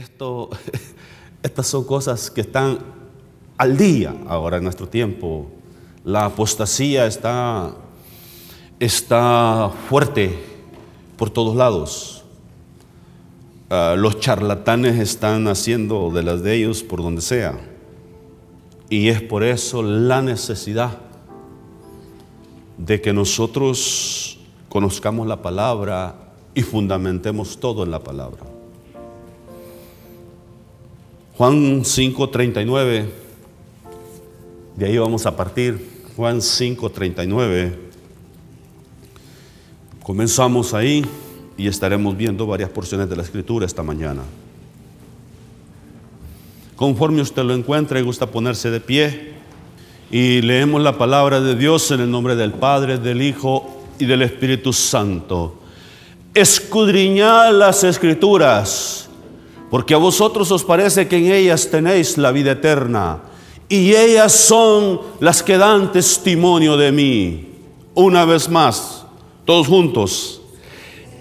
Esto, estas son cosas que están al día ahora en nuestro tiempo. La apostasía está, está fuerte por todos lados. Ah, los charlatanes están haciendo de las de ellos por donde sea. Y es por eso la necesidad de que nosotros conozcamos la palabra y fundamentemos todo en la palabra. Juan 5:39, de ahí vamos a partir. Juan 5:39. Comenzamos ahí y estaremos viendo varias porciones de la escritura esta mañana. Conforme usted lo encuentre, gusta ponerse de pie y leemos la palabra de Dios en el nombre del Padre, del Hijo y del Espíritu Santo. Escudriñad las escrituras, porque a vosotros os parece que en ellas tenéis la vida eterna, y ellas son las que dan testimonio de mí. Una vez más, todos juntos,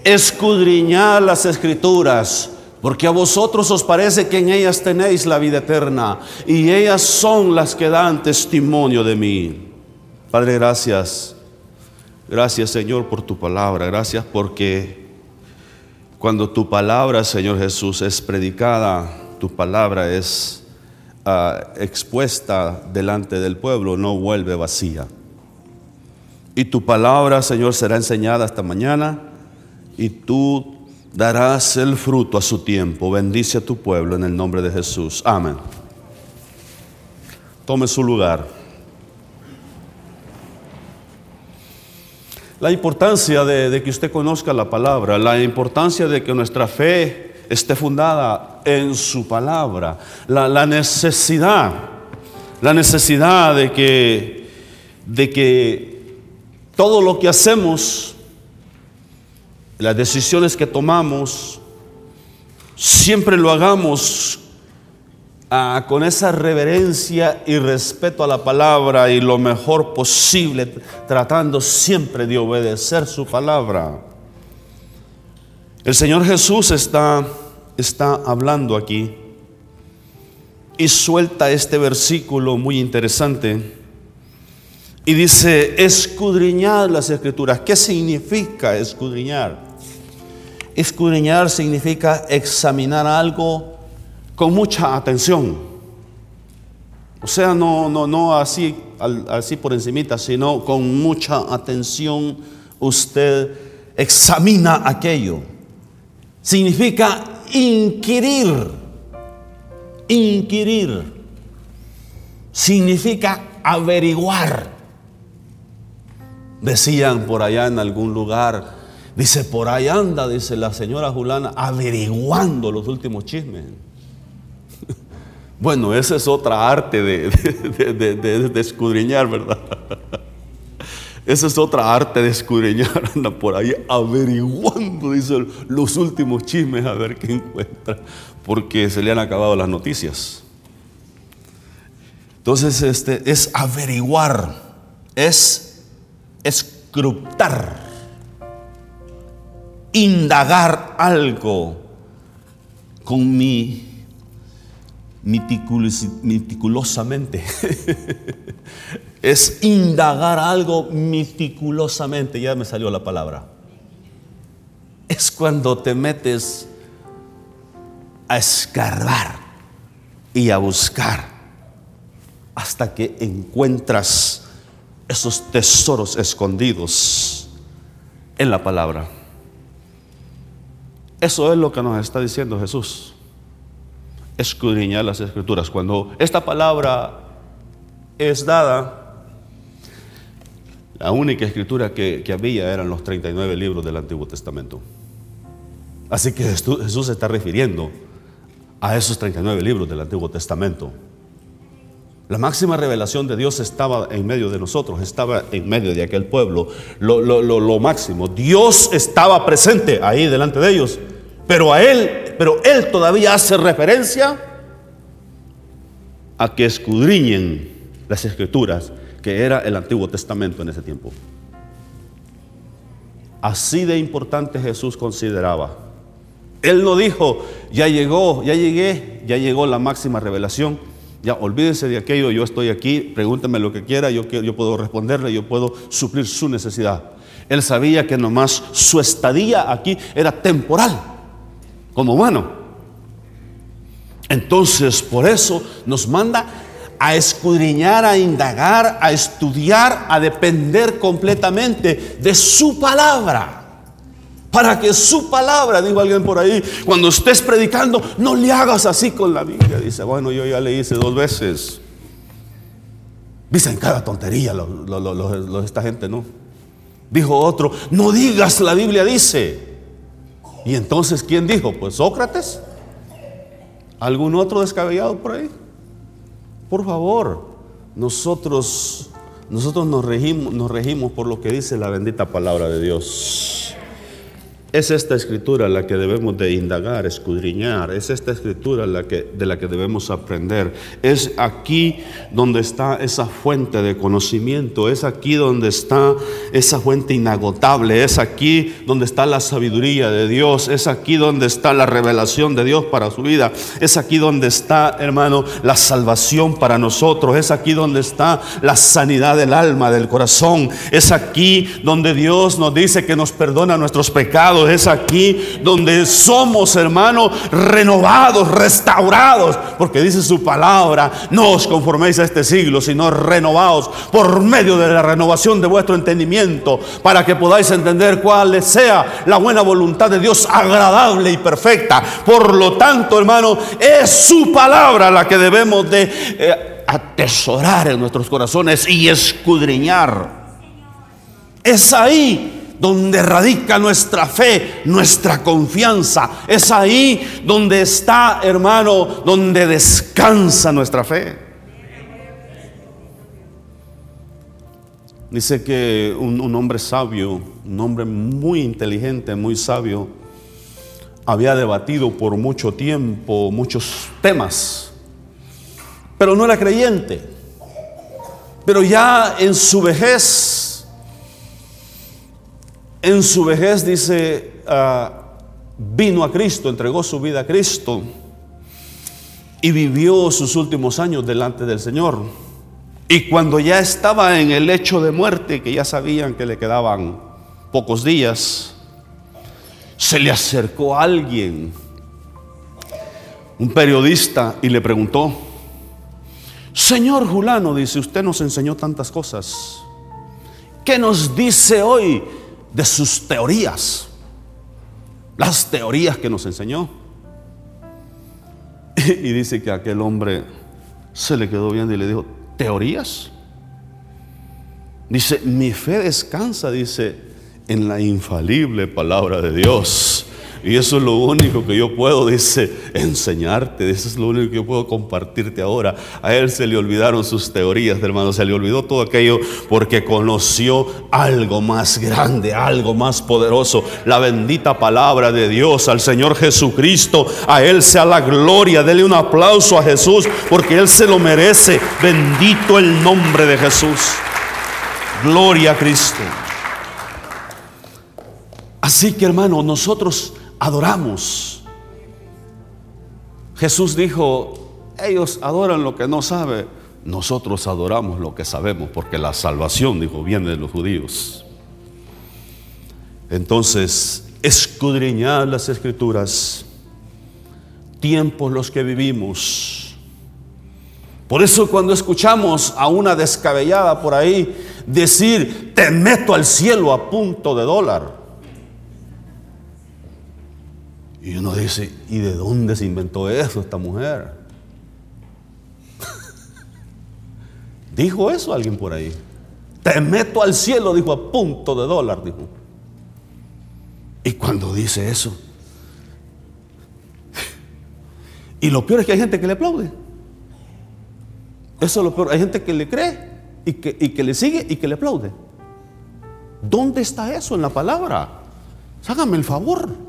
escudriñad las escrituras, porque a vosotros os parece que en ellas tenéis la vida eterna, y ellas son las que dan testimonio de mí. Padre, gracias. Gracias Señor por tu palabra. Gracias porque cuando tu palabra, Señor Jesús, es predicada, tu palabra es ah, expuesta delante del pueblo, no vuelve vacía. Y tu palabra, Señor, será enseñada esta mañana y tú darás el fruto a su tiempo. Bendice a tu pueblo en el nombre de Jesús. Amén. Tome su lugar. La importancia de, que usted conozca la palabra, la importancia de que nuestra fe esté fundada en su palabra, la, necesidad, la necesidad de que, de que todo lo que hacemos las decisiones que tomamos, siempre lo hagamos ah, con esa reverencia y respeto a la palabra y lo mejor posible, tratando siempre de obedecer su palabra. El Señor Jesús está, está hablando aquí y suelta este versículo muy interesante. Y dice, escudriñar las escrituras. ¿Qué significa escudriñar? Escudriñar significa examinar algo con mucha atención. O sea, no, no, no así, así por encimita, sino con mucha atención usted examina aquello. Significa inquirir. Inquirir. Significa averiguar. Decían por allá en algún lugar, Dice, por ahí anda, dice la señora Julana, averiguando los últimos chismes. Bueno, esa es otra arte de, de, escudriñar, ¿verdad? Esa es otra arte de escudriñar, anda por ahí averiguando, dice, los últimos chismes a ver qué encuentra, porque se le han acabado las noticias. Entonces, este es averiguar, es escrutar indagar algo con mi meticulosamente. es indagar algo meticulosamente. Ya me salió la palabra. Es cuando te metes a escarbar y a buscar hasta que encuentras esos tesoros escondidos en la palabra. Eso es lo que nos está diciendo Jesús. Escudriñar las escrituras. Cuando esta palabra es dada, la única escritura que, había eran los 39 libros del Antiguo Testamento. Así que Jesús se está refiriendo a esos 39 libros del Antiguo Testamento. La máxima revelación de Dios estaba en medio de nosotros, estaba en medio de aquel pueblo. Lo, lo, máximo, Dios estaba presente ahí delante de ellos, pero a él, pero él todavía hace referencia a que escudriñen las escrituras, que era el Antiguo Testamento en ese tiempo. Así de importante Jesús consideraba Él no dijo, ya llegó, ya llegué, ya llegó la máxima revelación. Ya olvídese de aquello, yo estoy aquí, pregúnteme lo que quiera, yo, yo puedo responderle, yo puedo suplir su necesidad. Él sabía que nomás su estadía aquí era temporal, como humano. Entonces, por eso nos manda a escudriñar, a indagar, a estudiar, a depender completamente de su palabra. Para que su palabra, digo alguien por ahí, cuando estés predicando, no le hagas así con la Biblia. Dice, bueno, yo ya le hice dos veces. Dicen cada tontería esta gente, ¿no? Dijo otro, no digas la Biblia dice. Y entonces, ¿quién dijo? Pues Sócrates. ¿Algún otro descabellado por ahí? Por favor, nosotros, nosotros nos regimos, nos regimos por lo que dice la bendita palabra de Dios. Es esta escritura la que debemos de indagar, escudriñar, es esta escritura de la que debemos aprender. Es aquí donde está esa fuente de conocimiento, es aquí donde está esa fuente inagotable, es aquí donde está la sabiduría de Dios, es aquí donde está la revelación de Dios para su vida, es aquí donde está, hermano, la salvación para nosotros, es aquí donde está la sanidad del alma, del corazón, es aquí donde Dios nos dice que nos perdona nuestros pecados es aquí donde somos, hermanos, renovados, restaurados, porque dice su palabra, no os conforméis a este siglo, sino renovados por medio de la renovación de vuestro entendimiento, para que podáis entender cuál sea la buena voluntad de Dios agradable y perfecta. Por lo tanto, hermano, es su palabra la que debemos de eh, atesorar en nuestros corazones y escudriñar. Es ahí donde radica nuestra fe, nuestra confianza. Es ahí donde está, hermano, donde descansa nuestra fe. Dice que un, hombre sabio, un hombre muy inteligente, muy sabio, había debatido por mucho tiempo muchos temas, pero no era creyente. Pero ya en su vejez en su vejez dice, ah, vino a Cristo, entregó su vida a Cristo y vivió sus últimos años delante del Señor. Y cuando ya estaba en el lecho de muerte, que ya sabían que le quedaban pocos días, se le acercó alguien, un periodista, y le preguntó, Señor Julano, dice, usted nos enseñó tantas cosas. ¿Qué nos dice hoy de sus teorías, las teorías que nos enseñó. Y dice que aquel hombre se le quedó viendo y le dijo, ¿teorías? Dice, mi fe descansa, dice, en la infalible palabra de Dios. Y eso es lo único que yo puedo, dice, enseñarte. Eso es lo único que yo puedo compartirte ahora. A él se le olvidaron sus teorías, hermano. Se le olvidó todo aquello porque conoció algo más grande, algo más poderoso. La bendita palabra de Dios al Señor Jesucristo. A él sea la gloria. Dele un aplauso a Jesús porque él se lo merece. Bendito el nombre de Jesús. Gloria a Cristo. Así que hermano, nosotros adoramos. Jesús dijo, ellos adoran lo que no sabe, nosotros adoramos lo que sabemos, porque la salvación, dijo, viene de los judíos. Entonces, escudriñar las escrituras, tiempos los que vivimos. Por eso cuando escuchamos a una descabellada por ahí decir, te meto al cielo a punto de dólar, Y uno dice, ¿y de dónde se inventó eso esta mujer? dijo eso alguien por ahí. Te meto al cielo, dijo a punto de dólar, dijo. Y cuando dice eso, y lo peor es que hay gente que le aplaude. Eso es lo peor. Hay gente que le cree y que, y que le sigue y que le aplaude. ¿Dónde está eso en la palabra? Hágame el favor.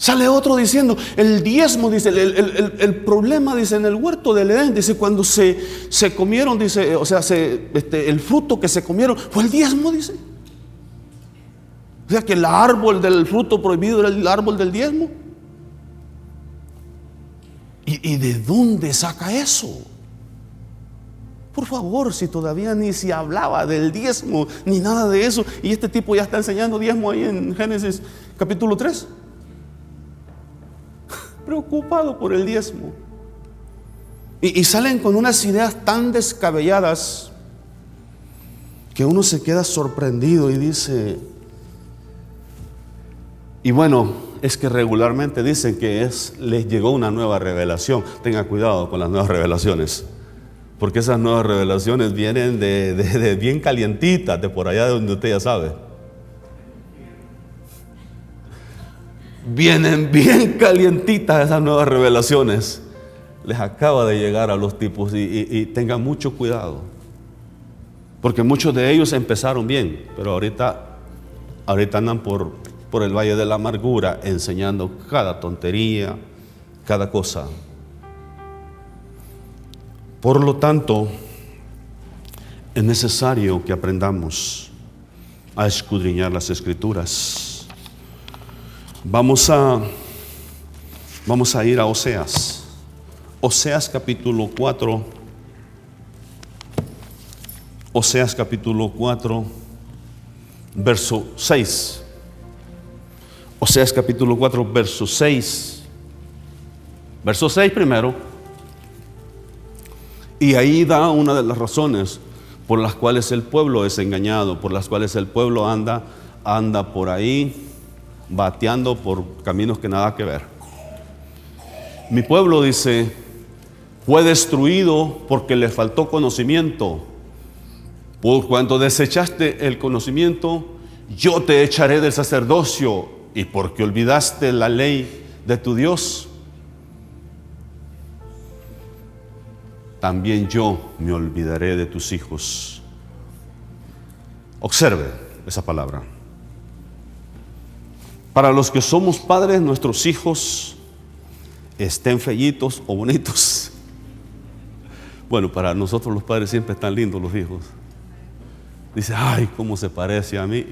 Sale otro diciendo, el diezmo, dice, el, problema, dice, en el huerto del Edén, dice, cuando se, se comieron, dice, o sea, se, este, el fruto que se comieron fue el diezmo, dice. O sea que el árbol del fruto prohibido era el árbol del diezmo. ¿Y, y de dónde saca eso? Por favor, si todavía ni se hablaba del diezmo ni nada de eso, y este tipo ya está enseñando diezmo ahí en Génesis capítulo 3. Preocupado por el diezmo. Y, salen con unas ideas tan descabelladas que uno se queda sorprendido y dice, y bueno, es que regularmente dicen que es, les llegó una nueva revelación. Tenga cuidado con las nuevas revelaciones. Porque esas nuevas revelaciones vienen de, bien calientitas, de por allá de donde usted ya sabe. Vienen bien calientitas esas nuevas revelaciones. Les acaba de llegar a los tipos y, tengan mucho cuidado. Porque muchos de ellos empezaron bien, pero ahorita, ahorita andan por, por el valle de la amargura enseñando cada tontería, cada cosa. Por lo tanto, es necesario que aprendamos a escudriñar las escrituras. Vamos a vamos a ir a Oseas. Oseas capítulo 4. Oseas capítulo 4 verso 6. Oseas capítulo 4 verso 6. Verso 6 primero. Y ahí da una de las razones por las cuales el pueblo es engañado, por las cuales el pueblo anda, anda por ahí bateando por caminos que nada que ver. Mi pueblo dice, fue destruido porque le faltó conocimiento. Por cuanto desechaste el conocimiento, yo te echaré del sacerdocio y porque olvidaste la ley de tu Dios, también yo me olvidaré de tus hijos. Observe esa palabra. Para los que somos padres, nuestros hijos estén fellitos o bonitos. Bueno, para nosotros los padres siempre están lindos los hijos. Dice, ay, cómo se parece a mí.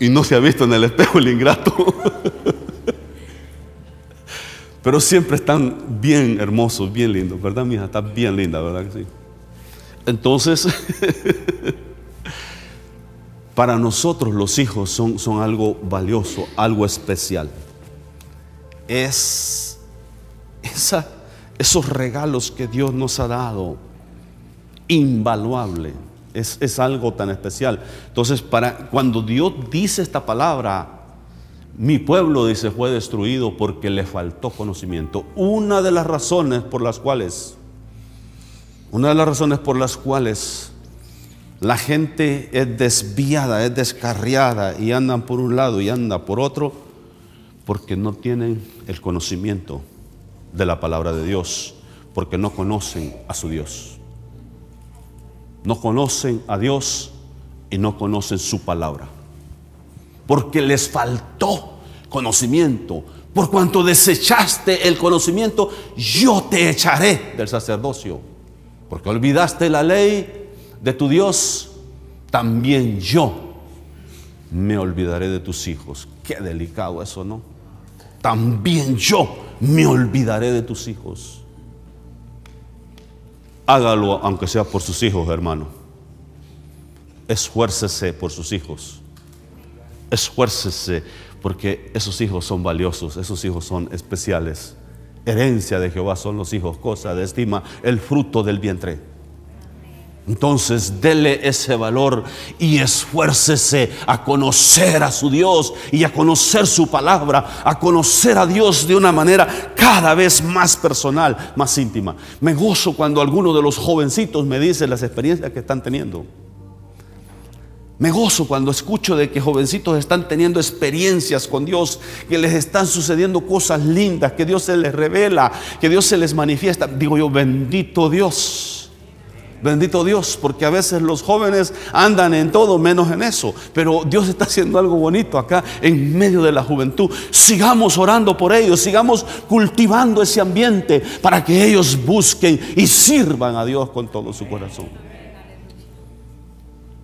Y no se ha visto en el espejo el ingrato. Pero siempre están bien hermosos, bien lindos, ¿verdad, mi hija? Está bien linda, ¿verdad que sí? Entonces, para nosotros los hijos son, son algo valioso, algo especial. Es esa, esos regalos que Dios nos ha dado, invaluable. Es, es, algo tan especial. Entonces, para, cuando Dios dice esta palabra, mi pueblo, dice, fue destruido porque le faltó conocimiento. Una de las razones por las cuales, una de las razones por las cuales la gente es desviada, es descarriada y andan por un lado y anda por otro, porque no tienen el conocimiento de la palabra de Dios, porque no conocen a su Dios. No conocen a Dios y no conocen su palabra porque les faltó conocimiento. Por cuanto desechaste el conocimiento, yo te echaré del sacerdocio. Porque olvidaste la ley de tu Dios, también yo me olvidaré de tus hijos. Qué delicado eso, ¿no? También yo me olvidaré de tus hijos. Hágalo aunque sea por sus hijos, hermano. Esfuércese por sus hijos esfuércese porque esos hijos son valiosos, esos hijos son especiales. Herencia de Jehová son los hijos, cosa de estima, el fruto del vientre. Entonces, dele ese valor y esfuércese a conocer a su Dios y a conocer su palabra, a conocer a Dios de una manera cada vez más personal, más íntima. Me gozo cuando alguno de los jovencitos me dice las experiencias que están teniendo. Me gozo cuando escucho de que jovencitos están teniendo experiencias con Dios, que les están sucediendo cosas lindas, que Dios se les revela, que Dios se les manifiesta. Digo yo, bendito Dios. Bendito Dios, porque a veces los jóvenes andan en todo menos en eso. Pero Dios está haciendo algo bonito acá en medio de la juventud. Sigamos orando por ellos, sigamos cultivando ese ambiente para que ellos busquen y sirvan a Dios con todo su corazón.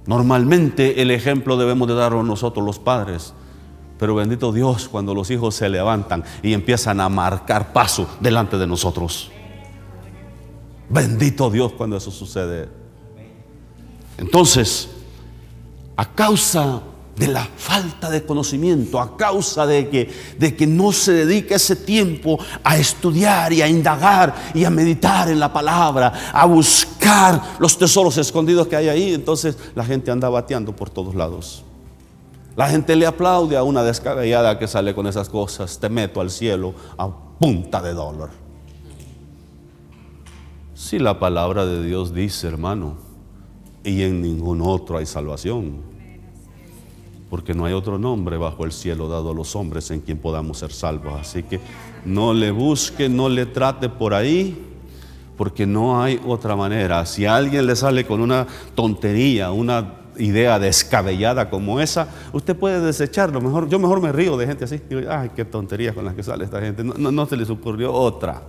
Normalmente el ejemplo debemos de darlo nosotros los padres. Pero bendito Dios cuando los hijos se levantan y empiezan a marcar paso delante de nosotros. Bendito Dios cuando eso sucede. Entonces, a causa de la falta de conocimiento, a causa de que, de que no se dedica ese tiempo a estudiar y a indagar y a meditar en la palabra, a buscar los tesoros escondidos que hay ahí, entonces la gente anda bateando por todos lados. La gente le aplaude a una descabellada que sale con esas cosas, te meto al cielo a punta de dólar. Si la palabra de Dios dice, hermano, y en ningún otro hay salvación porque no hay otro nombre bajo el cielo dado a los hombres en quien podamos ser salvos. Así que no le busque, no le trate por ahí, porque no hay otra manera. Si alguien le sale con una tontería, una idea descabellada como esa, usted puede desecharlo. Mejor, yo mejor me río de gente así. Digo, ay, qué tontería con las que sale esta gente. No, no se les ocurrió otra.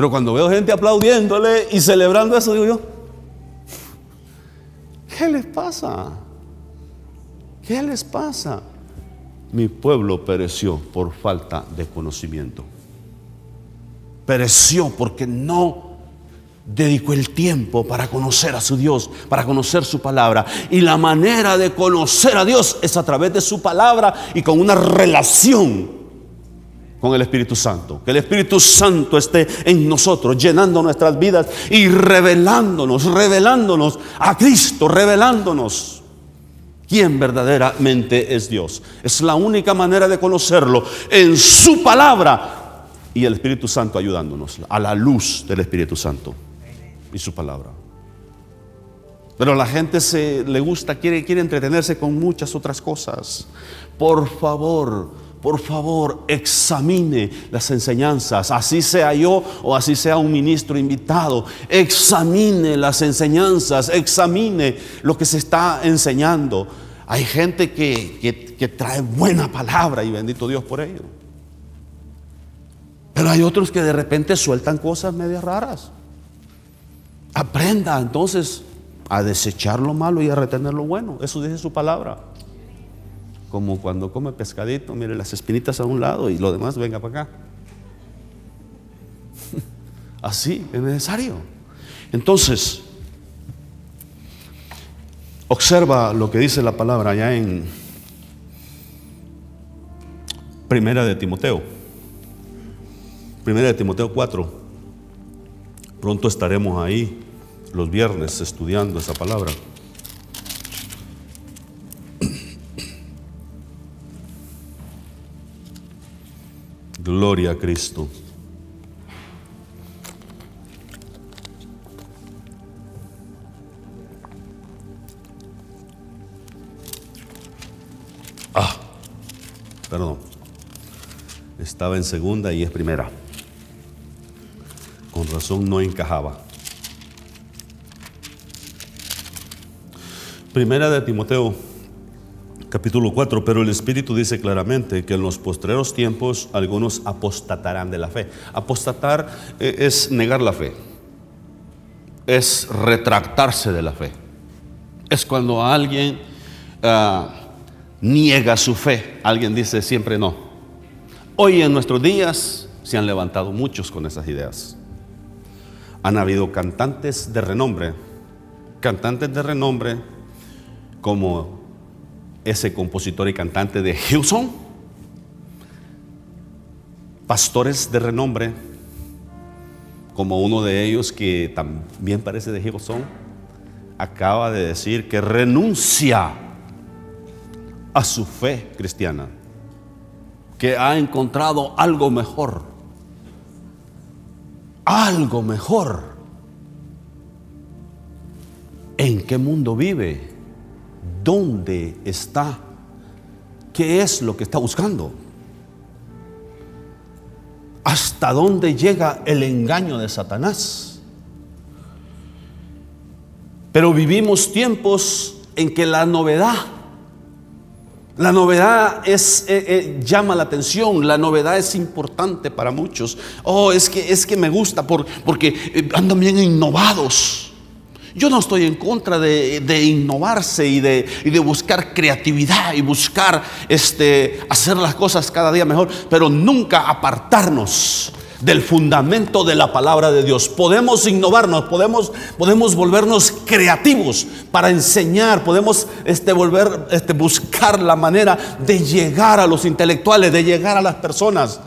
Pero cuando veo gente aplaudiéndole y celebrando eso, digo yo, ¿qué les pasa? ¿Qué les pasa? Mi pueblo pereció por falta de conocimiento. Pereció porque no dedicó el tiempo para conocer a su Dios, para conocer su palabra. Y la manera de conocer a Dios es a través de su palabra y con una relación con el Espíritu Santo. Que el Espíritu Santo esté en nosotros, llenando nuestras vidas y revelándonos, revelándonos a Cristo, revelándonos quién verdaderamente es Dios. Es la única manera de conocerlo en su palabra y el Espíritu Santo ayudándonos a la luz del Espíritu Santo y su palabra. Pero la gente se le gusta, quiere, quiere entretenerse con muchas otras cosas. Por favor, por favor, examine las enseñanzas, así sea yo o así sea un ministro invitado. Examine las enseñanzas, examine lo que se está enseñando. Hay gente que, que trae buena palabra y bendito Dios por ello. Pero hay otros que de repente sueltan cosas medias raras. Aprenda entonces a desechar lo malo y a retener lo bueno. Eso dice su palabra como cuando come pescadito, mire las espinitas a un lado y lo demás venga para acá. Así es necesario. Entonces, observa lo que dice la palabra allá en Primera de Timoteo. Primera de Timoteo 4. Pronto estaremos ahí los viernes estudiando esa palabra. Gloria a Cristo. Ah, perdón. Estaba en segunda y es primera. Con razón no encajaba. Primera de Timoteo capítulo 4, pero el Espíritu dice claramente que en los postreros tiempos algunos apostatarán de la fe. Apostatar eh, es negar la fe, es retractarse de la fe. Es cuando alguien ah, niega su fe, alguien dice siempre no. Hoy en nuestros días se han levantado muchos con esas ideas. Han habido cantantes de renombre, cantantes de renombre como ese compositor y cantante de Hillsong, pastores de renombre, como uno de ellos que también parece de Hillsong, acaba de decir que renuncia a su fe cristiana, que ha encontrado algo mejor, algo mejor. ¿En qué mundo vive? Dónde está, qué es lo que está buscando, hasta dónde llega el engaño de Satanás. Pero vivimos tiempos en que la novedad, la novedad es, eh, eh, llama la atención, la novedad es importante para muchos. Oh, es que, es que me gusta por, porque eh, andan bien innovados. Yo no estoy en contra de, innovarse y de, buscar creatividad y buscar este, hacer las cosas cada día mejor, pero nunca apartarnos del fundamento de la palabra de Dios. Podemos innovarnos, podemos, podemos volvernos creativos para enseñar, podemos este, este, buscar la manera de llegar a los intelectuales, de llegar a las personas.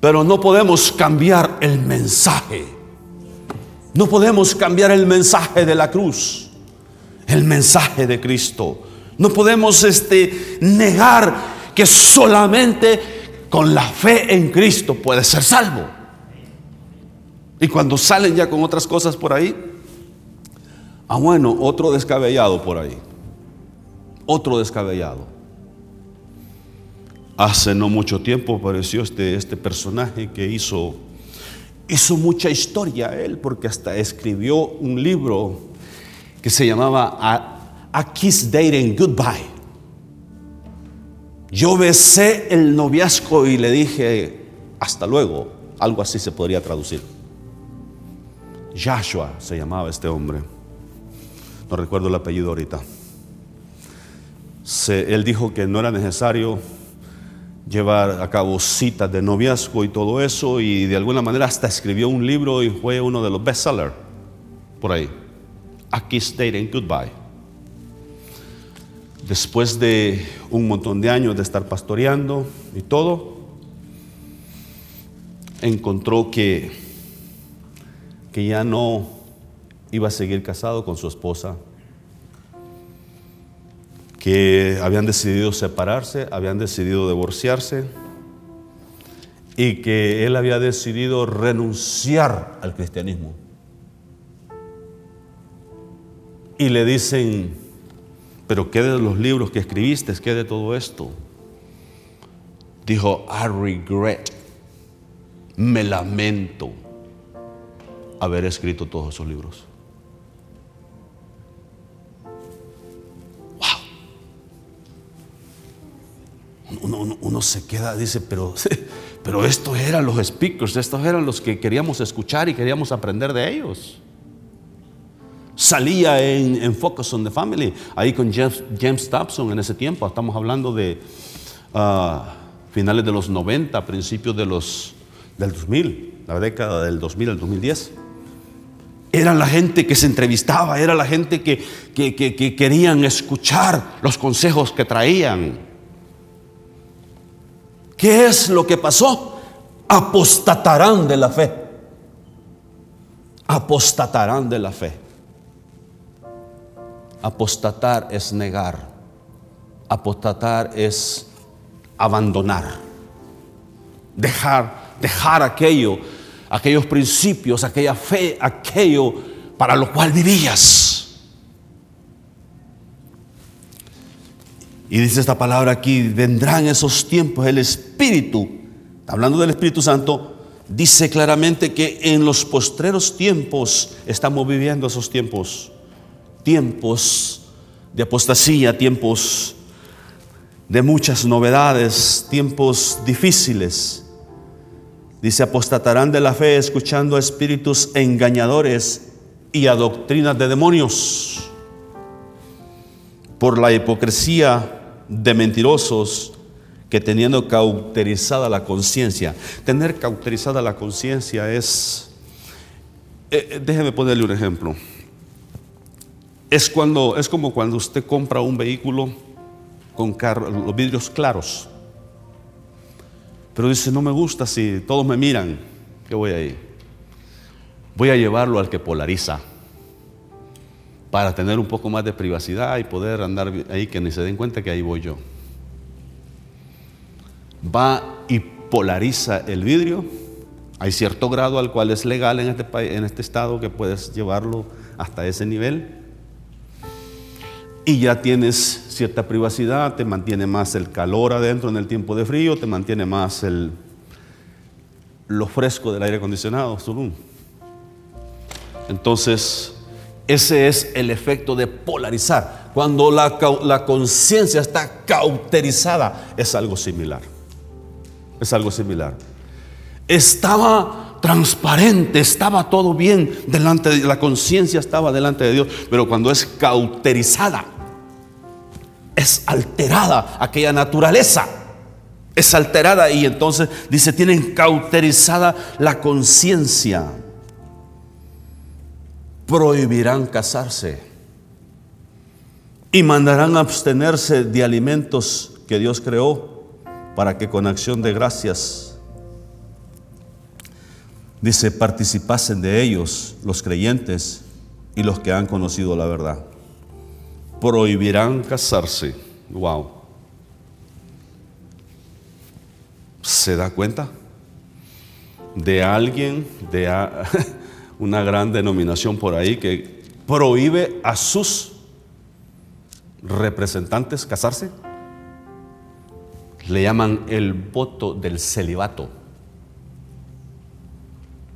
Pero no podemos cambiar el mensaje. No podemos cambiar el mensaje de la cruz, el mensaje de Cristo. No podemos este, negar que solamente con la fe en Cristo puede ser salvo. Y cuando salen ya con otras cosas por ahí, ah bueno, otro descabellado por ahí. Otro descabellado. Hace no mucho tiempo apareció este, este personaje que hizo, hizo mucha historia él, porque hasta escribió un libro que se llamaba A, A Kiss Dating Goodbye. Yo besé el noviazgo y le dije, hasta luego, algo así se podría traducir. Joshua se llamaba este hombre, no recuerdo el apellido ahorita. él dijo que no era necesario llevar a cabo citas de noviazgo y todo eso, y de alguna manera hasta escribió un libro y fue uno de los bestsellers por ahí. Aquí stating goodbye después de un montón de años de estar pastoreando y todo, encontró que, que ya no iba a seguir casado con su esposa, que habían decidido separarse, habían decidido divorciarse y que él había decidido renunciar al cristianismo. Y le dicen, pero ¿qué de los libros que escribiste? ¿Qué de todo esto? Dijo, I regret, me lamento haber escrito todos esos libros. Uno, se queda, dice, pero, pero estos eran los speakers, estos eran los que queríamos escuchar y queríamos aprender de ellos salía en, Focus on the Family, ahí con James, James Thompson en ese tiempo. Estamos hablando de ah, finales de los 90, principios de los, del 2000, la década del 2000 al 2010. Era la gente que se entrevistaba, era la gente que, que querían escuchar los consejos que traían. ¿Qué es lo que pasó? Apostatarán de la fe. Apostatarán de la fe. Apostatar es negar. Apostatar es abandonar. Dejar, dejar aquello, aquellos principios, aquella fe, aquello para lo cual vivías. Y dice esta palabra aquí, vendrán esos tiempos, el Espíritu, hablando del Espíritu Santo, dice claramente que en los postreros tiempos estamos viviendo esos tiempos tiempos de apostasía, tiempos de muchas novedades, tiempos difíciles. Dice, apostatarán de la fe escuchando a espíritus engañadores y a doctrinas de demonios por la hipocresía de mentirosos que teniendo cauterizada la conciencia. Tener cauterizada la conciencia es, eh, eh, déjeme ponerle un ejemplo. Es, cuando, es como cuando usted compra un vehículo con los vidrios claros. Pero dice, no me gusta si todos me miran. ¿Qué voy a ir? Voy a llevarlo al que polariza. Para tener un poco más de privacidad y poder andar ahí que ni se den cuenta que ahí voy yo. Va y polariza el vidrio. Hay cierto grado al cual es legal en este, en este estado que puedes llevarlo hasta ese nivel y ya tienes cierta privacidad, te mantiene más el calor adentro en el tiempo de frío, te mantiene más el, lo fresco del aire acondicionado. Entonces, ese es el efecto de polarizar. Cuando la, la conciencia está cauterizada, es algo similar. Es algo similar. Estaba transparente, estaba todo bien delante de la conciencia estaba delante de Dios, pero cuando es cauterizada, es alterada aquella naturaleza, es alterada y entonces dice, tienen cauterizada la conciencia, prohibirán casarse y mandarán abstenerse de alimentos que Dios creó para que con acción de gracias dice, participasen de ellos los creyentes y los que han conocido la verdad. Prohibirán casarse. Wow. ¿Se da cuenta? De alguien, de una gran denominación por ahí que prohíbe a sus representantes casarse. Le llaman el voto del celibato.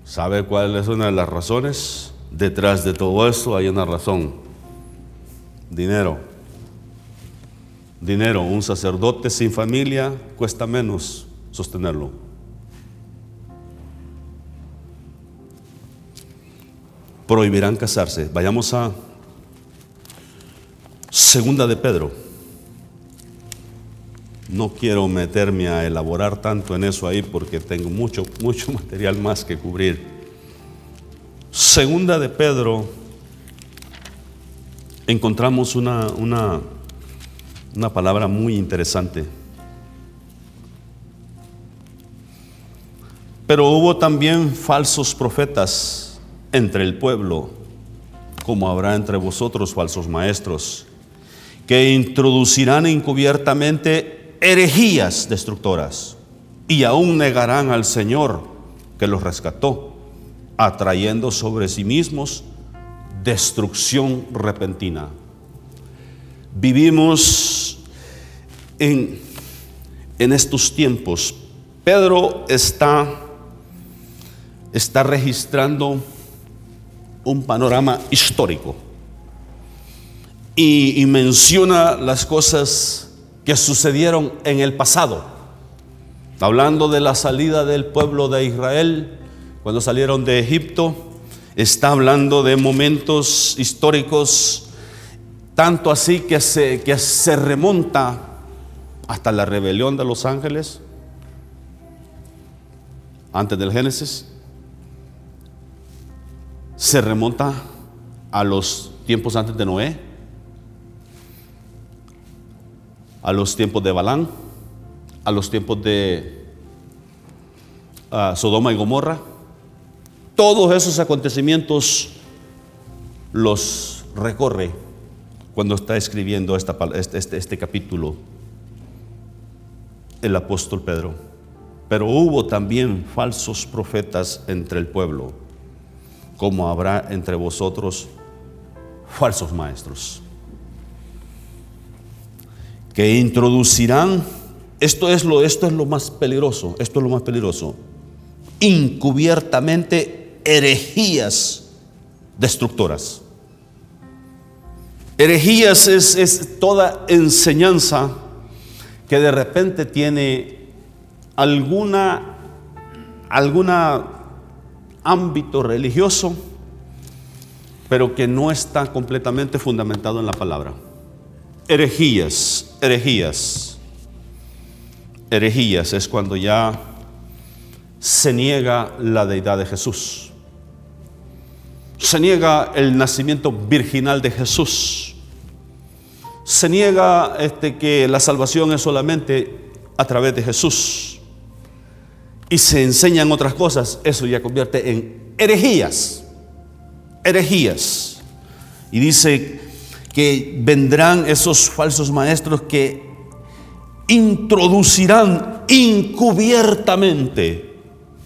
¿Sabe cuál es una de las razones? Detrás de todo esto hay una razón. Dinero. Dinero. Un sacerdote sin familia cuesta menos sostenerlo. Prohibirán casarse. Vayamos a Segunda de Pedro. No quiero meterme a elaborar tanto en eso ahí porque tengo mucho, mucho material más que cubrir. Segunda de Pedro, encontramos una, una, una palabra muy interesante. Pero hubo también falsos profetas entre el pueblo, como habrá entre vosotros falsos maestros, que introducirán encubiertamente herejías destructoras y aún negarán al Señor que los rescató, atrayendo sobre sí mismos destrucción repentina. Vivimos en, en estos tiempos. Pedro está, está registrando un panorama histórico y, menciona las cosas que sucedieron en el pasado. Hablando de la salida del pueblo de Israel, cuando salieron de Egipto, está hablando de momentos históricos, tanto así que se, que se remonta hasta la rebelión de los ángeles, antes del Génesis, se remonta a los tiempos antes de Noé, a los tiempos de Balán, a los tiempos de ah, Sodoma y Gomorra. Todos esos acontecimientos los recorre cuando está escribiendo este, este, este capítulo el apóstol Pedro. Pero hubo también falsos profetas entre el pueblo, como habrá entre vosotros falsos maestros que introducirán, esto es lo, esto es lo más peligroso, esto es lo más peligroso, encubiertamente herejías destructoras. Herejías es, es toda enseñanza que de repente tiene alguna, alguna ámbito religioso, pero que no está completamente fundamentado en la palabra. Herejías herejías. Herejías es cuando ya se niega la deidad de Jesús. Se niega el nacimiento virginal de Jesús. Se niega este, que la salvación es solamente a través de Jesús. Y se enseñan otras cosas. Eso ya convierte en herejías. Herejías. Y dice que vendrán esos falsos maestros que introducirán encubiertamente,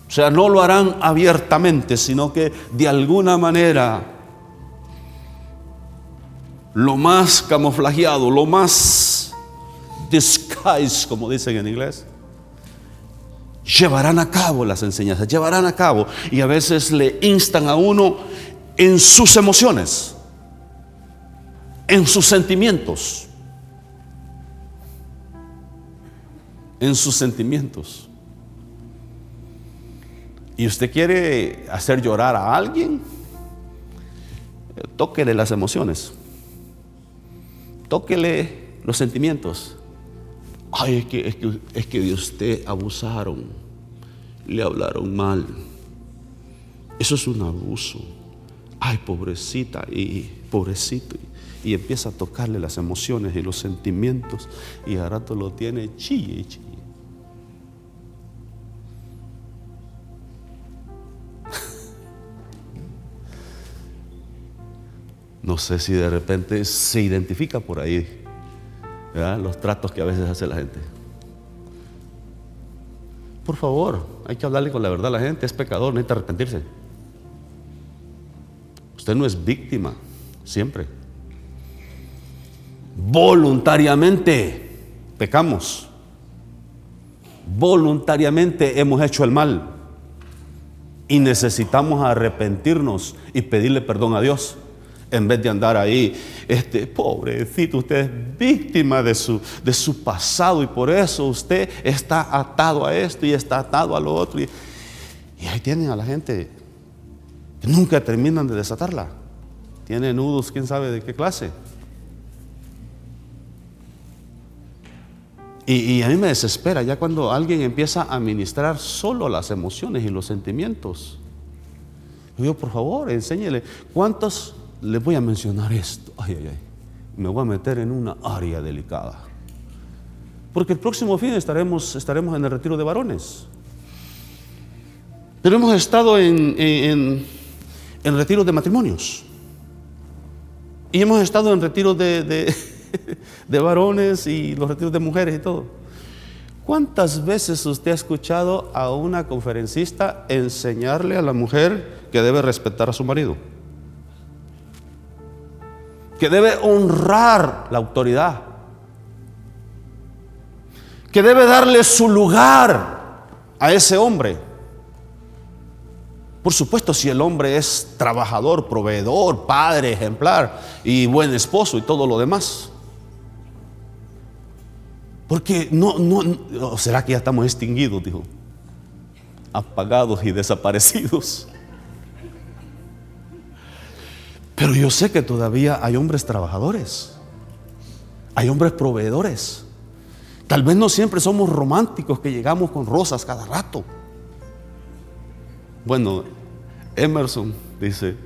o sea, no lo harán abiertamente, sino que de alguna manera lo más camuflajeado, lo más disguise, como dicen en inglés, llevarán a cabo las enseñanzas, llevarán a cabo y a veces le instan a uno en sus emociones en sus sentimientos. En sus sentimientos. y usted quiere hacer llorar a alguien, tóquele las emociones, tóquele los sentimientos. Ay, es que, es que, es que de usted abusaron, le hablaron mal. Eso es un abuso. Ay, pobrecita y pobrecito. Y empieza a tocarle las emociones y los sentimientos y a rato lo tiene chille, chille. No sé si de repente se identifica por ahí los tratos que a veces hace la gente. Por favor, hay que hablarle con la verdad a la gente, es pecador, necesita arrepentirse. Usted no es víctima, siempre. Voluntariamente pecamos. Voluntariamente hemos hecho el mal. Y necesitamos arrepentirnos y pedirle perdón a Dios en vez de andar ahí, este, pobrecito, usted es víctima de su, de su pasado y por eso usted está atado a esto y está atado a lo otro. Y, y ahí tienen a la gente que nunca terminan de desatarla. Tiene nudos, quién sabe de qué clase. Y, a mí me desespera ya cuando alguien empieza a administrar solo las emociones y los sentimientos. Yo por favor, enséñele. ¿Cuántos les voy a mencionar esto. Ay, ay, ay. Me voy a meter en una área delicada. Porque el próximo fin estaremos, estaremos en el retiro de varones. Pero hemos estado en, en, en retiro de matrimonios. Y hemos estado en retiros de, de, de varones y los retiros de mujeres y todo. ¿Cuántas veces usted ha escuchado a una conferencista enseñarle a la mujer que debe respetar a su marido? Que debe honrar la autoridad, que debe darle su lugar a ese hombre. Por supuesto, si el hombre es trabajador, proveedor, padre, ejemplar y buen esposo y todo lo demás. Porque no, no, ¿será que ya estamos extinguidos? Dijo, apagados y desaparecidos. Pero yo sé que todavía hay hombres trabajadores, hay hombres proveedores. Tal vez no siempre somos románticos que llegamos con rosas cada rato. Bueno, Emerson dice,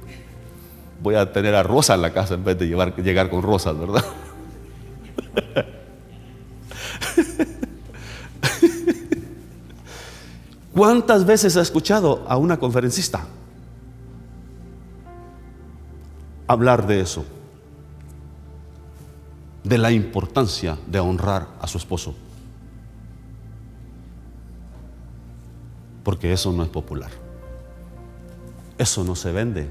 voy a tener a Rosa en la casa en vez de llegar con rosas, ¿verdad? ¿Cuántas veces ha escuchado a una conferencista? Hablar de eso, de la importancia de honrar a su esposo. Porque eso no es popular. Eso no se vende.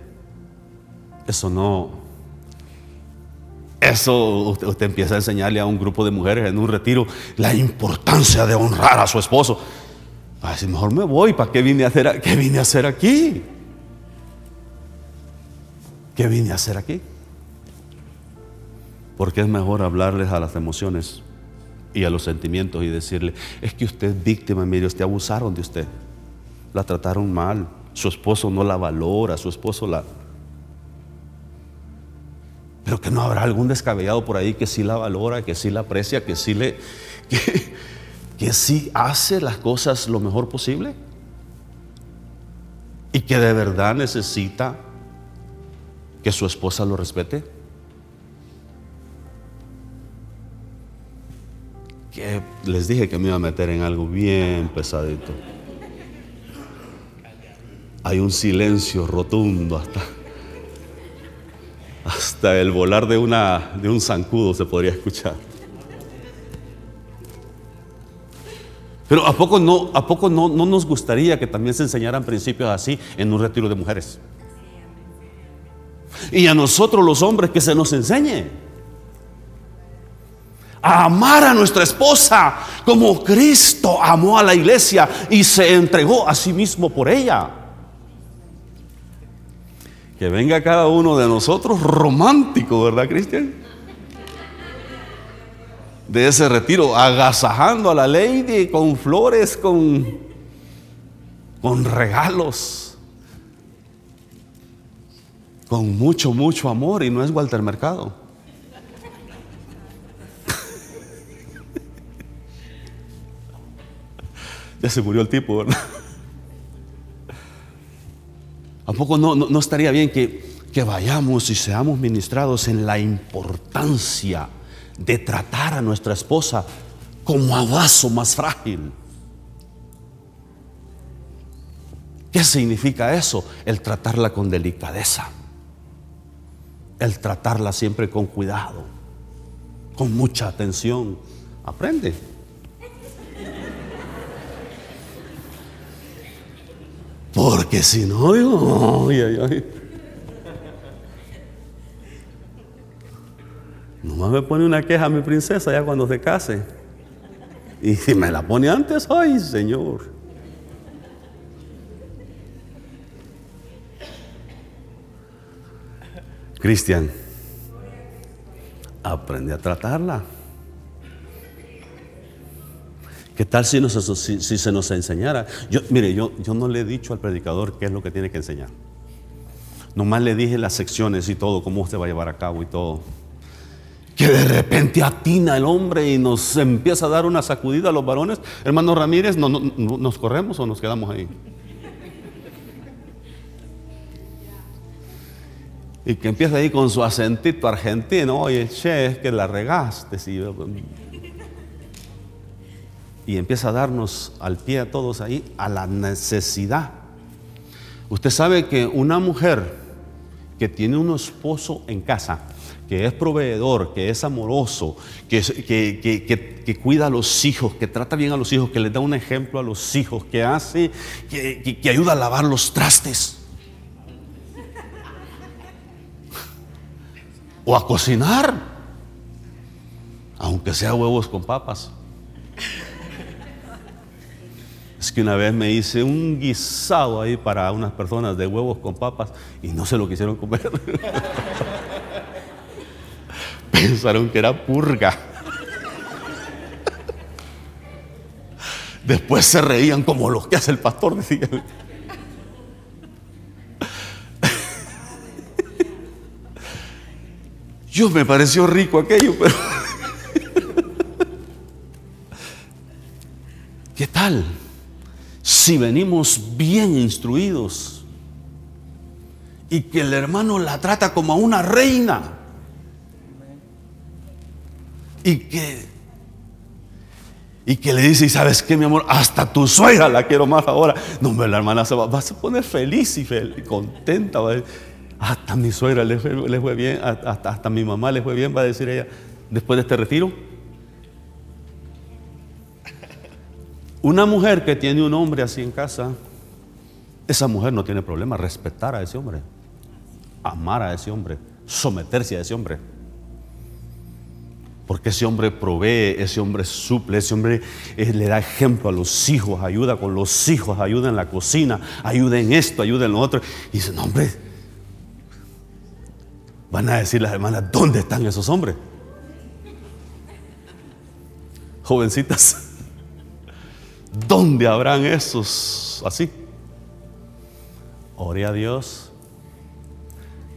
Eso no... Eso usted, empieza a enseñarle a un grupo de mujeres en un retiro la importancia de honrar a su esposo. Mejor me voy, ¿para qué vine a hacer, qué vine a hacer aquí? ¿Qué vine a hacer aquí? Porque es mejor hablarles a las emociones y a los sentimientos y decirle, es que usted es víctima, mire, usted abusaron de usted, la trataron mal, su esposo no la valora, su esposo la... Pero que no habrá algún descabellado por ahí que sí la valora, que sí la aprecia, que sí le... que, que sí hace las cosas lo mejor posible. Y que de verdad necesita que su esposa lo respete? Que les dije que me iba a meter en algo bien pesadito. Hay un silencio rotundo hasta hasta el volar de una de un zancudo se podría escuchar. Pero ¿a poco no, a poco no, no nos gustaría que también se enseñaran principios así en un retiro de mujeres? Y a nosotros los hombres que se nos enseñe a amar a nuestra esposa como Cristo amó a la iglesia y se entregó a sí mismo por ella. Que venga cada uno de nosotros romántico, ¿verdad, Cristian? De ese retiro, agasajando a la lady con flores, con, con regalos, con mucho, mucho amor y no es Walter Mercado. ya se murió el tipo, ¿verdad? ¿A poco no, no, estaría bien que, que vayamos y seamos ministrados en la importancia de tratar a nuestra esposa como a vaso más frágil? ¿Qué significa eso? El tratarla con delicadeza. El tratarla siempre con cuidado, con mucha atención. Aprende. Porque si no, ay, ay. Nomás me pone una queja a mi princesa ya cuando se case. Y si me la pone antes, ay, Señor. Cristian, aprende a tratarla. ¿Qué tal si, si, se nos enseñara? Yo, mire, yo, yo no le he dicho al predicador qué es lo que tiene que enseñar. Nomás le dije las secciones y todo, cómo usted va a llevar a cabo y todo. Que de repente atina el hombre y nos empieza a dar una sacudida a los varones. Hermano Ramírez, no, ¿nos corremos o nos quedamos ahí? Y que empieza ahí con su acentito argentino, oye, che, es que la regaste. Y empieza a darnos al pie a todos ahí a la necesidad. Usted sabe que una mujer que tiene un esposo en casa, que es proveedor, que es amoroso, que, que, que, cuida a los hijos, que trata bien a los hijos, que les da un ejemplo a los hijos, que hace, que ayuda a lavar los trastes o a cocinar, aunque sea huevos con papas. Es que una vez me hice un guisado ahí para unas personas de huevos con papas y no se lo quisieron comer. Pensaron que era purga. Después se reían como los que hace el pastor, decían. Yo me pareció rico aquello, pero... ¿Qué tal si venimos bien instruidos y que el hermano la trata como a una reina y que y que le dice, y sabes qué, mi amor, hasta tu suegra la quiero más ahora. No, la hermana se va, a poner feliz y contenta. Hasta mi suegra le fue, bien, hasta, hasta mi mamá le fue bien, va a decir ella, después de este retiro. Una mujer que tiene un hombre así en casa, esa mujer no tiene problema respetar a ese hombre, amar a ese hombre, someterse a ese hombre. Porque ese hombre provee, ese hombre suple, ese hombre eh, le da ejemplo a los hijos, ayuda con los hijos, ayuda en la cocina, ayuda en esto, ayuda en lo otro. Y dice, no, hombre, Van a decir las hermanas, ¿dónde están esos hombres? Jovencitas, ¿dónde habrán esos así? Ore a Dios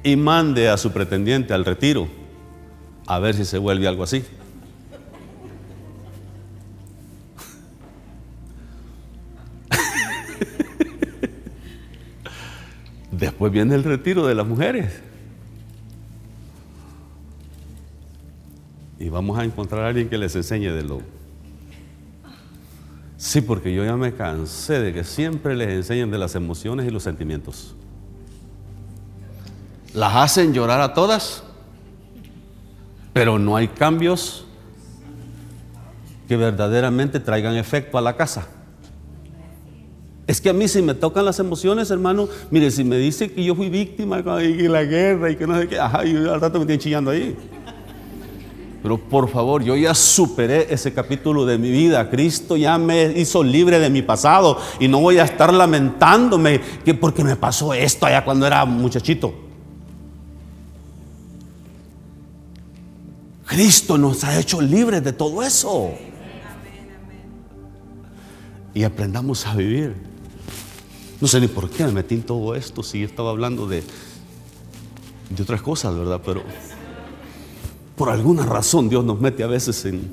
y mande a su pretendiente al retiro a ver si se vuelve algo así. Después viene el retiro de las mujeres. Y vamos a encontrar a alguien que les enseñe de lo. Sí, porque yo ya me cansé de que siempre les enseñen de las emociones y los sentimientos. Las hacen llorar a todas, pero no hay cambios que verdaderamente traigan efecto a la casa. Es que a mí si me tocan las emociones, hermano, mire, si me dice que yo fui víctima de la guerra y que no sé qué, ajá, al rato me estoy chillando ahí. Pero por favor, yo ya superé ese capítulo de mi vida. Cristo ya me hizo libre de mi pasado y no voy a estar lamentándome que porque me pasó esto allá cuando era muchachito. Cristo nos ha hecho libres de todo eso. Y aprendamos a vivir. No sé ni por qué me metí en todo esto si yo estaba hablando de, de otras cosas, ¿verdad? Pero por alguna razón Dios nos mete a veces en,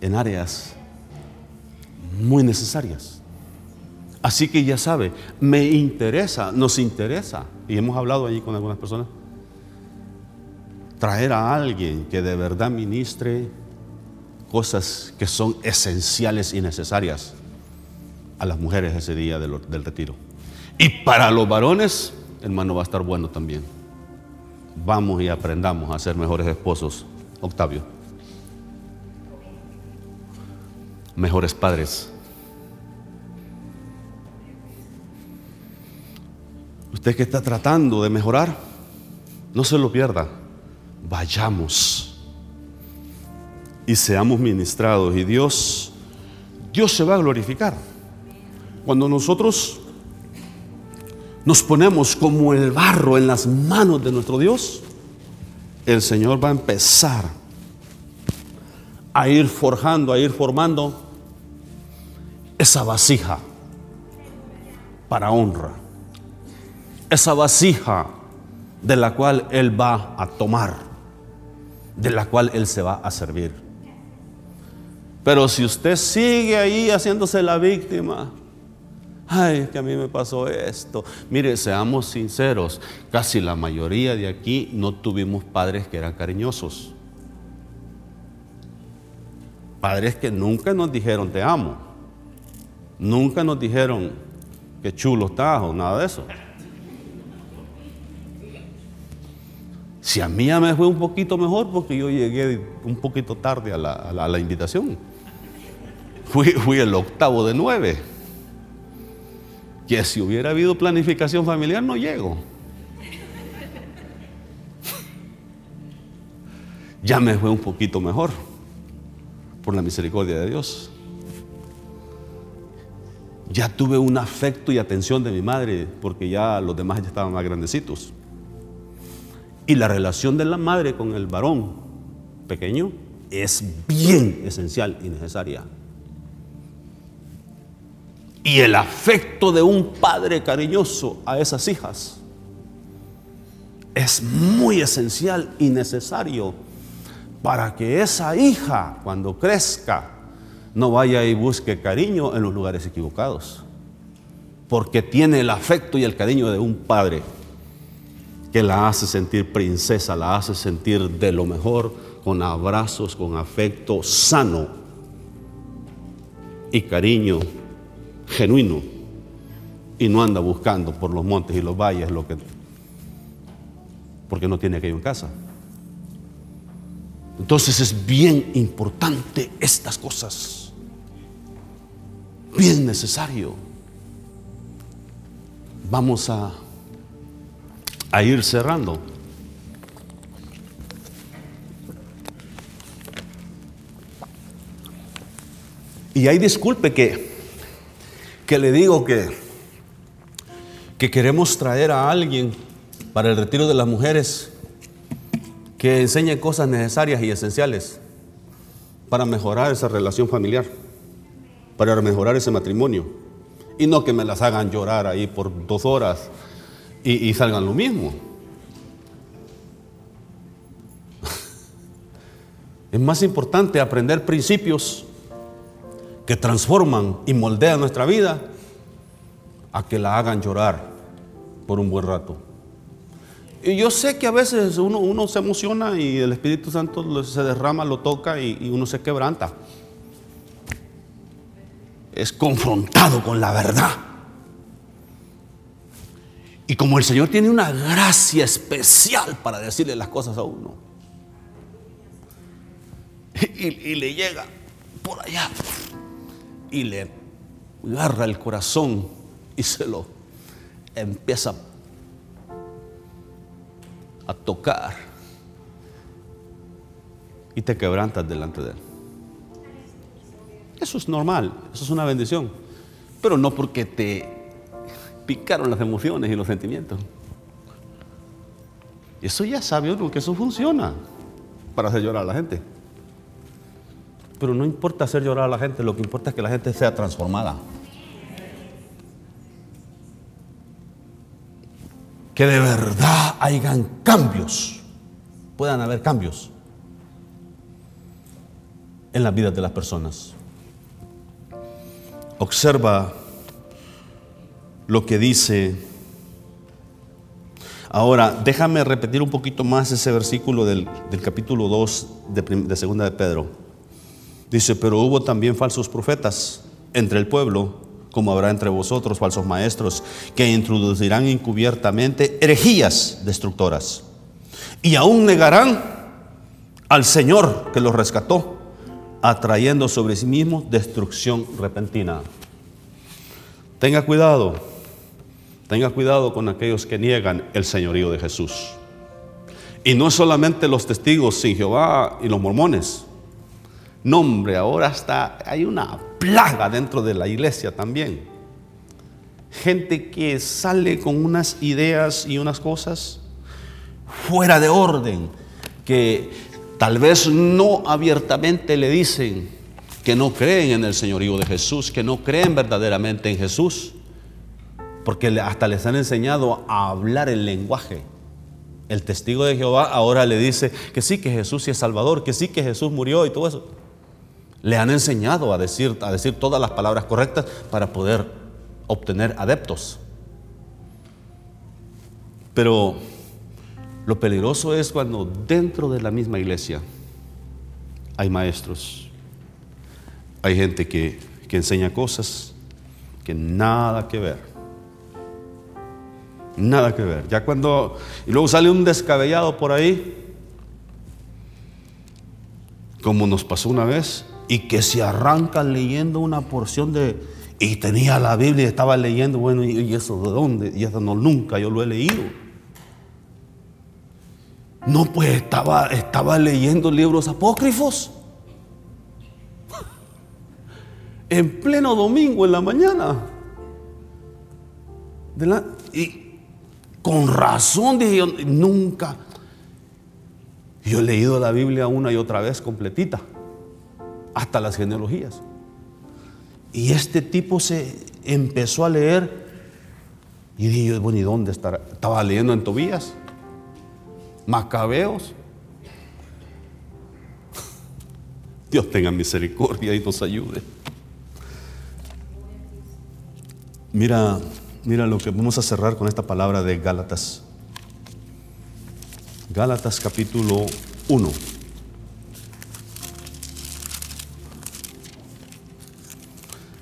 en áreas muy necesarias. Así que ya sabe, me interesa, nos interesa, y hemos hablado allí con algunas personas, traer a alguien que de verdad ministre cosas que son esenciales y necesarias a las mujeres ese día del, del retiro. Y para los varones, hermano, va a estar bueno también. Vamos y aprendamos a ser mejores esposos, Octavio. Mejores padres. Usted que está tratando de mejorar, no se lo pierda. Vayamos y seamos ministrados y Dios Dios se va a glorificar. Cuando nosotros nos ponemos como el barro en las manos de nuestro Dios, el Señor va a empezar a ir forjando, a ir formando esa vasija para honra. Esa vasija de la cual Él va a tomar, de la cual Él se va a servir. Pero si usted sigue ahí haciéndose la víctima, Ay, que a mí me pasó esto. Mire, seamos sinceros, casi la mayoría de aquí no tuvimos padres que eran cariñosos. Padres que nunca nos dijeron te amo. Nunca nos dijeron que chulo estás o nada de eso. Si a mí ya me fue un poquito mejor porque yo llegué un poquito tarde a la, invitación. Fui, fui el octavo de nueve que si hubiera habido planificación familiar no llego. Ya me fue un poquito mejor por la misericordia de Dios. Ya tuve un afecto y atención de mi madre porque ya los demás ya estaban más grandecitos. Y la relación de la madre con el varón pequeño es bien esencial y necesaria y el afecto de un padre cariñoso a esas hijas es muy esencial y necesario para que esa hija cuando crezca no vaya y busque cariño en los lugares equivocados, porque tiene el afecto y el cariño de un padre que la hace sentir princesa, la hace sentir de lo mejor, con abrazos, con afecto sano y cariño genuino y no anda buscando por los montes y los valles lo que porque no tiene aquello en casa. Entonces es bien importante estas cosas. Bien necesario. Vamos a, a ir cerrando. Y ahí disculpe que que le digo que, que queremos traer a alguien para el retiro de las mujeres que enseñe cosas necesarias y esenciales para mejorar esa relación familiar, para mejorar ese matrimonio. Y no que me las hagan llorar ahí por dos horas y, y salgan lo mismo. Es más importante aprender principios que transforman y moldean nuestra vida a que la hagan llorar por un buen rato. Y yo sé que a veces uno, se emociona y el Espíritu Santo se derrama, lo toca y, y uno se quebranta. Es confrontado con la verdad. Y como el Señor tiene una gracia especial para decirle las cosas a uno, y, y le llega por allá, y le agarra el corazón y se lo empieza a tocar y te quebrantas delante de él. Eso es normal, eso es una bendición, pero no porque te picaron las emociones y los sentimientos. Eso ya sabe uno que eso funciona para hacer llorar a la gente. Pero no importa hacer llorar a la gente, lo que importa es que la gente sea transformada. que de verdad hayan cambios, puedan haber cambios en la vida de las personas. Observa lo que dice. Ahora, déjame repetir un poquito más ese versículo del, capítulo 2 de, de Segunda de Pedro. Dice, pero hubo también falsos profetas entre el pueblo, como habrá entre vosotros falsos maestros, que introducirán encubiertamente herejías destructoras. Y aún negarán al Señor que los rescató atrayendo sobre sí mismo destrucción repentina. Tenga cuidado, tenga cuidado con aquellos que niegan el señorío de Jesús. Y no solamente los testigos sin Jehová y los mormones. No, hombre, ahora está, hay una plaga dentro de la iglesia también. Gente que sale con unas ideas y unas cosas fuera de orden, que Tal vez no abiertamente le dicen que no creen en el señorío de Jesús, que no creen verdaderamente en Jesús, porque hasta les han enseñado a hablar el lenguaje. El testigo de Jehová ahora le dice que sí, que Jesús es Salvador, que sí, que Jesús murió y todo eso. Le han enseñado a decir, a decir todas las palabras correctas para poder obtener adeptos. Pero lo peligroso es cuando dentro de la misma iglesia hay maestros, hay gente que, enseña cosas que nada que ver. Nada que ver. Ya cuando. Y luego sale un descabellado por ahí, como nos pasó una vez, y que se arranca leyendo una porción de. Y tenía la Biblia y estaba leyendo, bueno, ¿y eso de dónde? Y eso no, nunca yo lo he leído. No, pues estaba, estaba leyendo libros apócrifos. En pleno domingo en la mañana. y con razón dije yo, nunca. Yo he leído la Biblia una y otra vez completita, hasta las genealogías. Y este tipo se empezó a leer y dije bueno, ¿y dónde estará? Estaba leyendo en Tobías. Macabeos. Dios tenga misericordia y nos ayude. Mira, mira lo que vamos a cerrar con esta palabra de Gálatas. Gálatas capítulo 1.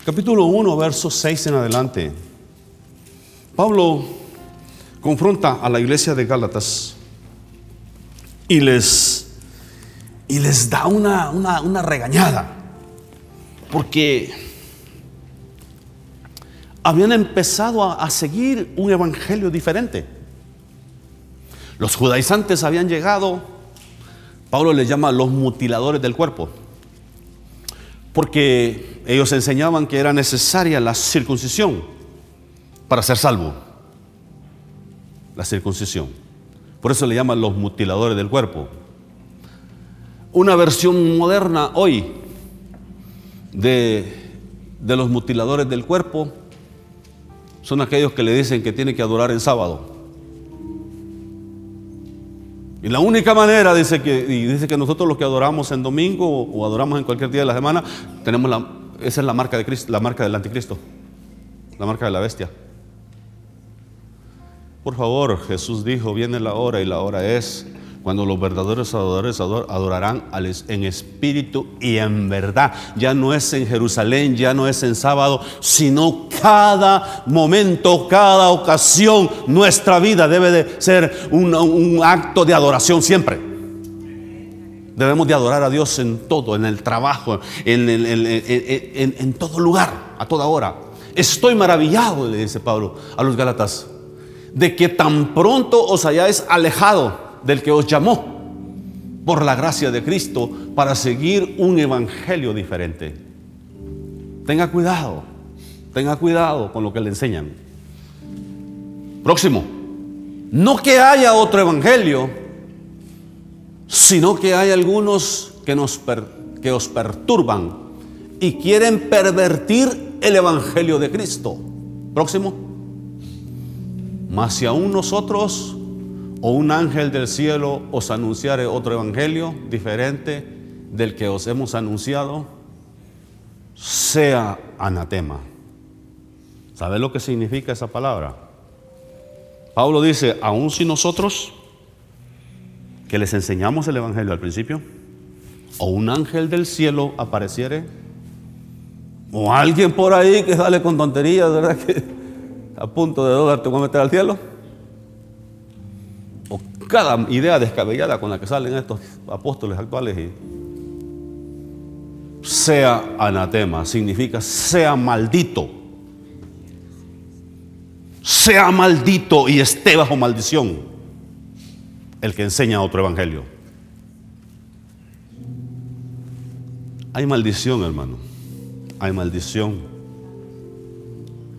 Capítulo 1, verso 6 en adelante. Pablo confronta a la iglesia de Gálatas y les, y les da una, una, regañada. Porque habían empezado a, a, seguir un evangelio diferente. Los judaizantes habían llegado, Pablo les llama los mutiladores del cuerpo, porque ellos enseñaban que era necesaria la circuncisión para ser salvo. La circuncisión. Por eso le llaman los mutiladores del cuerpo. Una versión moderna hoy de, los mutiladores del cuerpo son aquellos que le dicen que tiene que adorar en sábado. Y la única manera, dice que, y dice que nosotros los que adoramos en domingo o, adoramos en cualquier día de la semana, tenemos la, esa es la marca de Cristo, la marca del anticristo, la marca de la bestia. Por favor, Jesús dijo, viene la hora y la hora es cuando los verdaderos adoradores adorarán en espíritu y en verdad. Ya no es en Jerusalén, ya no es en sábado, sino cada momento, cada ocasión, nuestra vida debe de ser un, acto de adoración siempre. Debemos de adorar a Dios en todo, en el trabajo, en, en todo lugar, a toda hora. Estoy maravillado, le dice Pablo a los Gálatas de que tan pronto os hayáis alejado del que os llamó por la gracia de Cristo para seguir un evangelio diferente. Tenga cuidado, tenga cuidado con lo que le enseñan. Próximo, no que haya otro evangelio, sino que hay algunos que, nos que os perturban y quieren pervertir el evangelio de Cristo. Próximo Mas si aún nosotros o un ángel del cielo os anunciare otro evangelio diferente del que os hemos anunciado, sea anatema. ¿Sabe lo que significa esa palabra? Pablo dice, aún si nosotros que les enseñamos el Evangelio al principio, o un ángel del cielo apareciere, o alguien por ahí que sale con tonterías, ¿verdad? Que a punto de dólar te voy a meter al cielo. Cada idea descabellada con la que salen estos apóstoles actuales y sea anatema, significa sea maldito. Sea maldito y esté bajo maldición el que enseña otro evangelio. Hay maldición, hermano. Hay maldición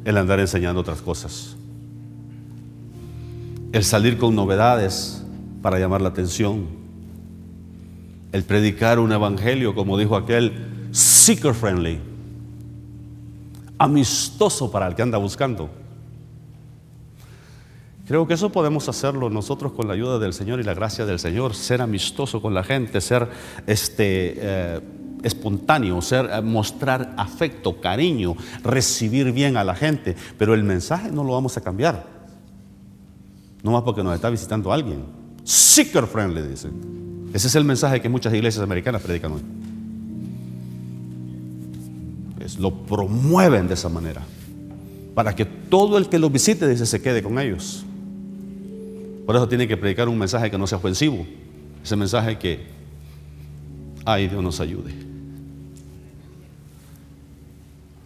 el andar enseñando otras cosas. El salir con novedades para llamar la atención. El predicar un evangelio, como dijo aquel, seeker friendly. Amistoso para el que anda buscando. Creo que eso podemos hacerlo nosotros con la ayuda del Señor y la gracia del Señor, ser amistoso con la gente, ser este, eh, espontáneo, ser, eh, mostrar afecto, cariño, recibir bien a la gente, pero el mensaje no lo vamos a cambiar. No más porque nos está visitando alguien. Seeker friendly, dice. Ese es el mensaje que muchas iglesias americanas predican hoy. lo promueven de esa manera. Para que todo el que los visite, dice, se quede con ellos. Por eso tiene que predicar un mensaje que no sea ofensivo. Ese mensaje que, ay, Dios nos ayude.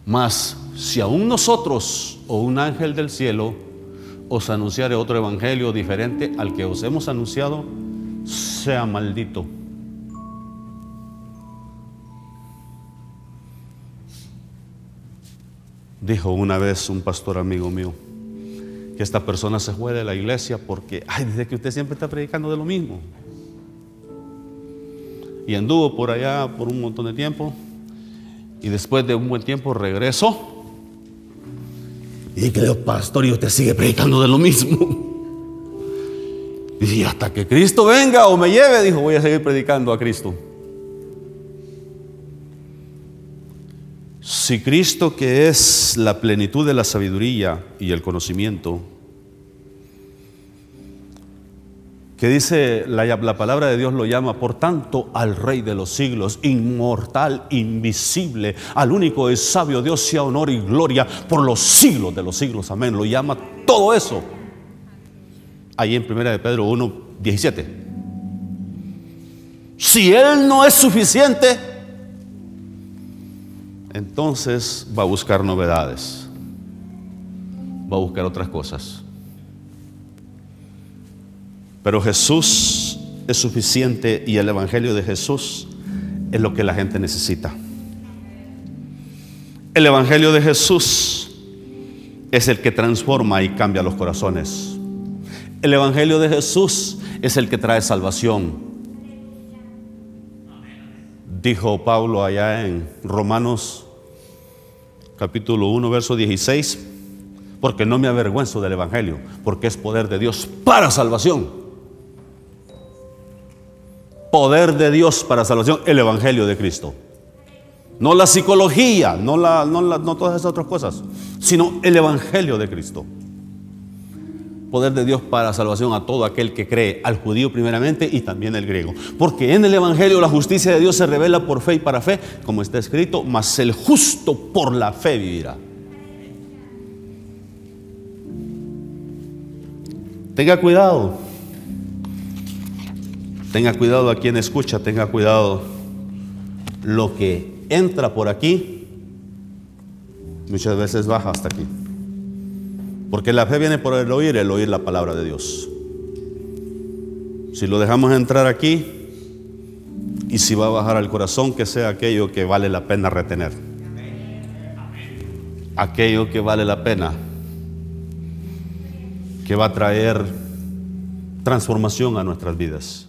Mas, si aún nosotros o un ángel del cielo os anunciare otro evangelio diferente al que os hemos anunciado, sea maldito. Dijo una vez un pastor amigo mío, que esta persona se fue de la iglesia porque, ay, desde que usted siempre está predicando de lo mismo. Y anduvo por allá por un montón de tiempo. Y después de un buen tiempo regresó. Y creo, pastor, y usted sigue predicando de lo mismo. Y hasta que Cristo venga o me lleve, dijo, voy a seguir predicando a Cristo. Si Cristo, que es la plenitud de la sabiduría y el conocimiento, que dice la, palabra de Dios lo llama, por tanto, al Rey de los siglos, inmortal, invisible, al único es sabio Dios sea honor y gloria por los siglos de los siglos, amén. Lo llama todo eso. Ahí en 1 de Pedro 1, 17. Si Él no es suficiente, entonces va a buscar novedades, va a buscar otras cosas. Pero Jesús es suficiente y el Evangelio de Jesús es lo que la gente necesita. El Evangelio de Jesús es el que transforma y cambia los corazones. El Evangelio de Jesús es el que trae salvación. Dijo Pablo allá en Romanos capítulo 1, verso 16, porque no me avergüenzo del Evangelio, porque es poder de Dios para salvación. Poder de Dios para salvación, el Evangelio de Cristo. No la psicología, no, la, no, no todas esas otras cosas, sino el Evangelio de Cristo poder de Dios para salvación a todo aquel que cree, al judío primeramente y también al griego. Porque en el Evangelio la justicia de Dios se revela por fe y para fe, como está escrito, mas el justo por la fe vivirá. Tenga cuidado. Tenga cuidado a quien escucha, tenga cuidado. Lo que entra por aquí muchas veces baja hasta aquí. Porque la fe viene por el oír, el oír la palabra de Dios. Si lo dejamos entrar aquí y si va a bajar al corazón, que sea aquello que vale la pena retener. Aquello que vale la pena, que va a traer transformación a nuestras vidas.